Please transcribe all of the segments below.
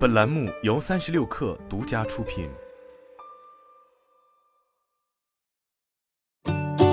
本栏目由三十六氪独家出品。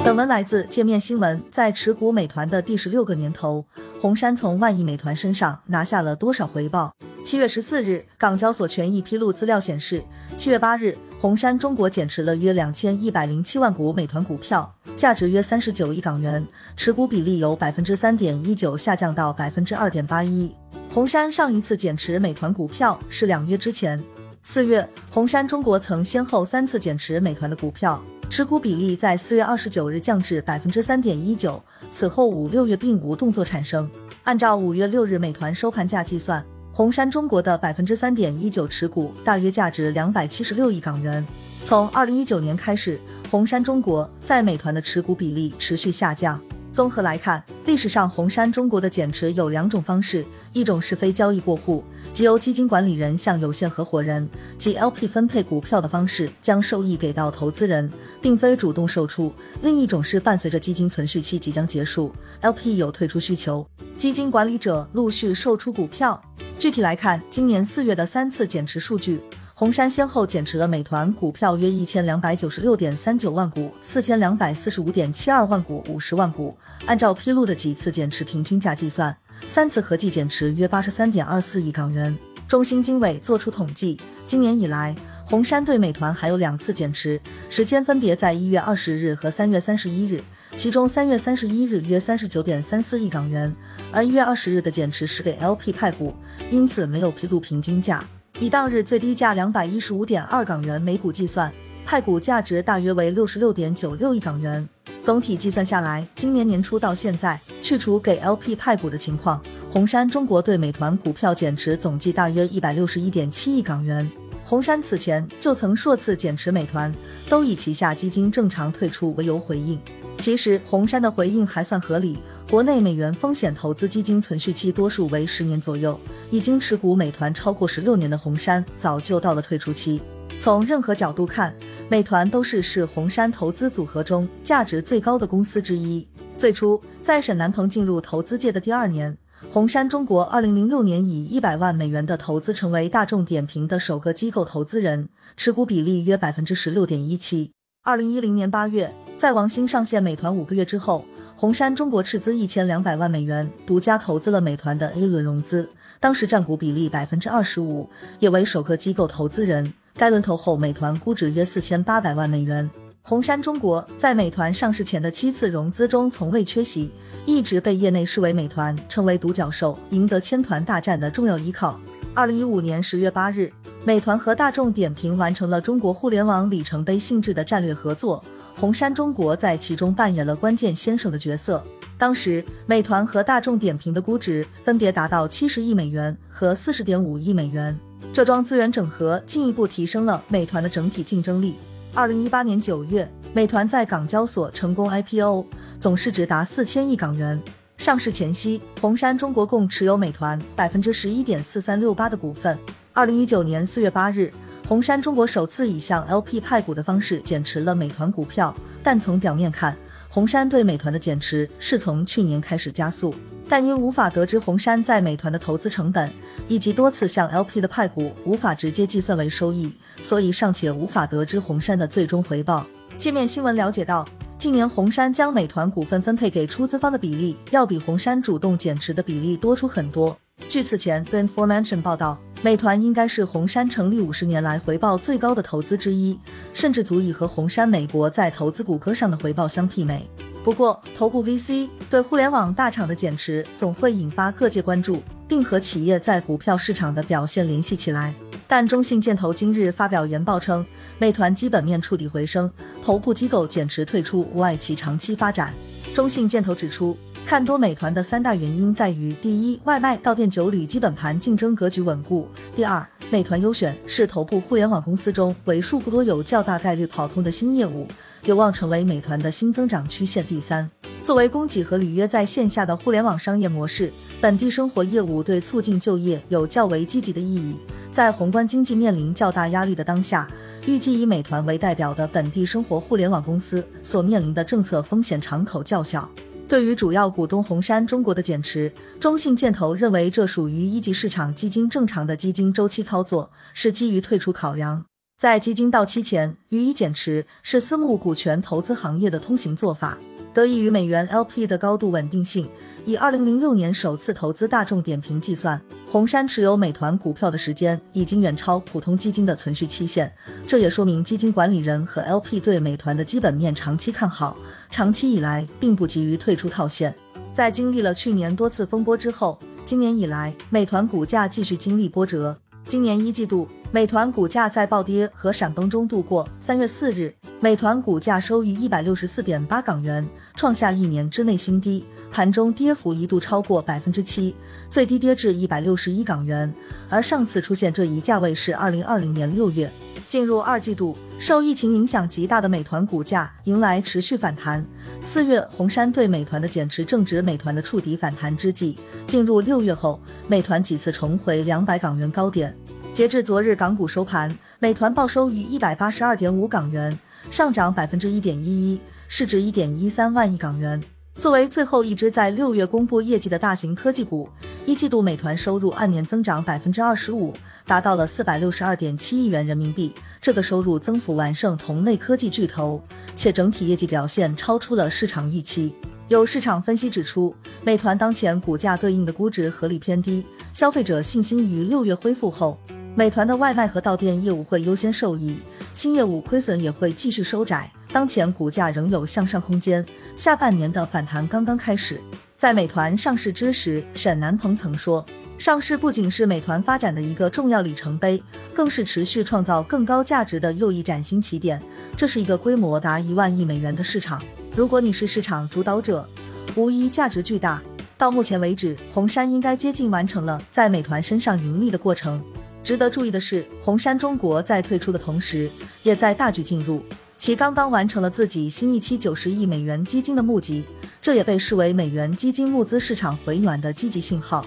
本文来自界面新闻。在持股美团的第十六个年头，红杉从万亿美团身上拿下了多少回报？七月十四日，港交所权益披露资料显示，七月八日，红杉中国减持了约两千一百零七万股美团股票，价值约三十九亿港元，持股比例由百分之三点一九下降到百分之二点八一。红杉上一次减持美团股票是两月之前，四月，红杉中国曾先后三次减持美团的股票，持股比例在四月二十九日降至百分之三点一九，此后五六月并无动作产生。按照五月六日美团收盘价计算，红杉中国的百分之三点一九持股大约价值两百七十六亿港元。从二零一九年开始，红杉中国在美团的持股比例持续下降。综合来看，历史上红杉中国的减持有两种方式，一种是非交易过户，即由基金管理人向有限合伙人及 LP 分配股票的方式，将收益给到投资人，并非主动售出；另一种是伴随着基金存续期即将结束，LP 有退出需求，基金管理者陆续售出股票。具体来看，今年四月的三次减持数据。红杉先后减持了美团股票约一千两百九十六点三九万股、四千两百四十五点七二万股、五十万股。按照披露的几次减持平均价计算，三次合计减持约八十三点二四亿港元。中兴经纬作出统计，今年以来，红杉对美团还有两次减持，时间分别在一月二十日和三月三十一日。其中三月三十一日约三十九点三四亿港元，而一月二十日的减持是给 LP 派股，因此没有披露平均价。以当日最低价两百一十五点二港元每股计算，派股价值大约为六十六点九六亿港元。总体计算下来，今年年初到现在，去除给 LP 派股的情况，红杉中国对美团股票减持总计大约一百六十一点七亿港元。红杉此前就曾数次减持美团，都以旗下基金正常退出为由回应。其实红杉的回应还算合理。国内美元风险投资基金存续期多数为十年左右，已经持股美团超过十六年的红杉早就到了退出期。从任何角度看，美团都是是红杉投资组合中价值最高的公司之一。最初在沈南鹏进入投资界的第二年，红杉中国二零零六年以一百万美元的投资成为大众点评的首个机构投资人，持股比例约百分之十六点一七。二零一零年八月，在王兴上线美团五个月之后。红杉中国斥资一千两百万美元，独家投资了美团的 A 轮融资，当时占股比例百分之二十五，也为首个机构投资人。该轮投后，美团估值约四千八百万美元。红杉中国在美团上市前的七次融资中从未缺席，一直被业内视为美团成为独角兽、赢得千团大战的重要依靠。二零一五年十月八日，美团和大众点评完成了中国互联网里程碑性质的战略合作。红杉中国在其中扮演了关键先手的角色。当时，美团和大众点评的估值分别达到七十亿美元和四十点五亿美元。这桩资源整合进一步提升了美团的整体竞争力。二零一八年九月，美团在港交所成功 IPO，总市值达四千亿港元。上市前夕，红杉中国共持有美团百分之十一点四三六八的股份。二零一九年四月八日。红杉中国首次以向 LP 派股的方式减持了美团股票，但从表面看，红杉对美团的减持是从去年开始加速，但因无法得知红杉在美团的投资成本，以及多次向 LP 的派股无法直接计算为收益，所以尚且无法得知红杉的最终回报。界面新闻了解到，近年红杉将美团股份分配给出资方的比例，要比红杉主动减持的比例多出很多。据此前 The Information 报道。美团应该是红杉成立五十年来回报最高的投资之一，甚至足以和红杉美国在投资谷歌上的回报相媲美。不过，头部 VC 对互联网大厂的减持总会引发各界关注，并和企业在股票市场的表现联系起来。但中信建投今日发表研报称，美团基本面触底回升，头部机构减持退出无碍其长期发展。中信建投指出。看多美团的三大原因在于：第一，外卖到店酒旅基本盘竞争格局稳固；第二，美团优选是头部互联网公司中为数不多有较大概率跑通的新业务，有望成为美团的新增长曲线。第三，作为供给和履约在线下的互联网商业模式，本地生活业务对促进就业有较为积极的意义。在宏观经济面临较大压力的当下，预计以美团为代表的本地生活互联网公司所面临的政策风险敞口较小。对于主要股东红杉中国的减持，中信建投认为这属于一级市场基金正常的基金周期操作，是基于退出考量。在基金到期前予以减持，是私募股权投资行业的通行做法。得益于美元 LP 的高度稳定性，以二零零六年首次投资大众点评计算，红杉持有美团股票的时间已经远超普通基金的存续期限。这也说明基金管理人和 LP 对美团的基本面长期看好，长期以来并不急于退出套现。在经历了去年多次风波之后，今年以来美团股价继续经历波折。今年一季度，美团股价在暴跌和闪崩中度过。三月四日，美团股价收于一百六十四点八港元，创下一年之内新低，盘中跌幅一度超过百分之七，最低跌至一百六十一港元。而上次出现这一价位是二零二零年六月。进入二季度，受疫情影响极大的美团股价迎来持续反弹。四月，红杉对美团的减持正值美团的触底反弹之际。进入六月后，美团几次重回两百港元高点。截至昨日港股收盘，美团报收于一百八十二点五港元，上涨百分之一点一一，市值一点一三万亿港元。作为最后一只在六月公布业绩的大型科技股，一季度美团收入按年增长百分之二十五。达到了四百六十二点七亿元人民币，这个收入增幅完胜同类科技巨头，且整体业绩表现超出了市场预期。有市场分析指出，美团当前股价对应的估值合理偏低，消费者信心于六月恢复后，美团的外卖和到店业务会优先受益，新业务亏损也会继续收窄，当前股价仍有向上空间，下半年的反弹刚刚开始。在美团上市之时，沈南鹏曾说。上市不仅是美团发展的一个重要里程碑，更是持续创造更高价值的又一崭新起点。这是一个规模达一万亿美元的市场，如果你是市场主导者，无疑价值巨大。到目前为止，红杉应该接近完成了在美团身上盈利的过程。值得注意的是，红杉中国在退出的同时，也在大举进入，其刚刚完成了自己新一期九十亿美元基金的募集，这也被视为美元基金募资市场回暖的积极信号。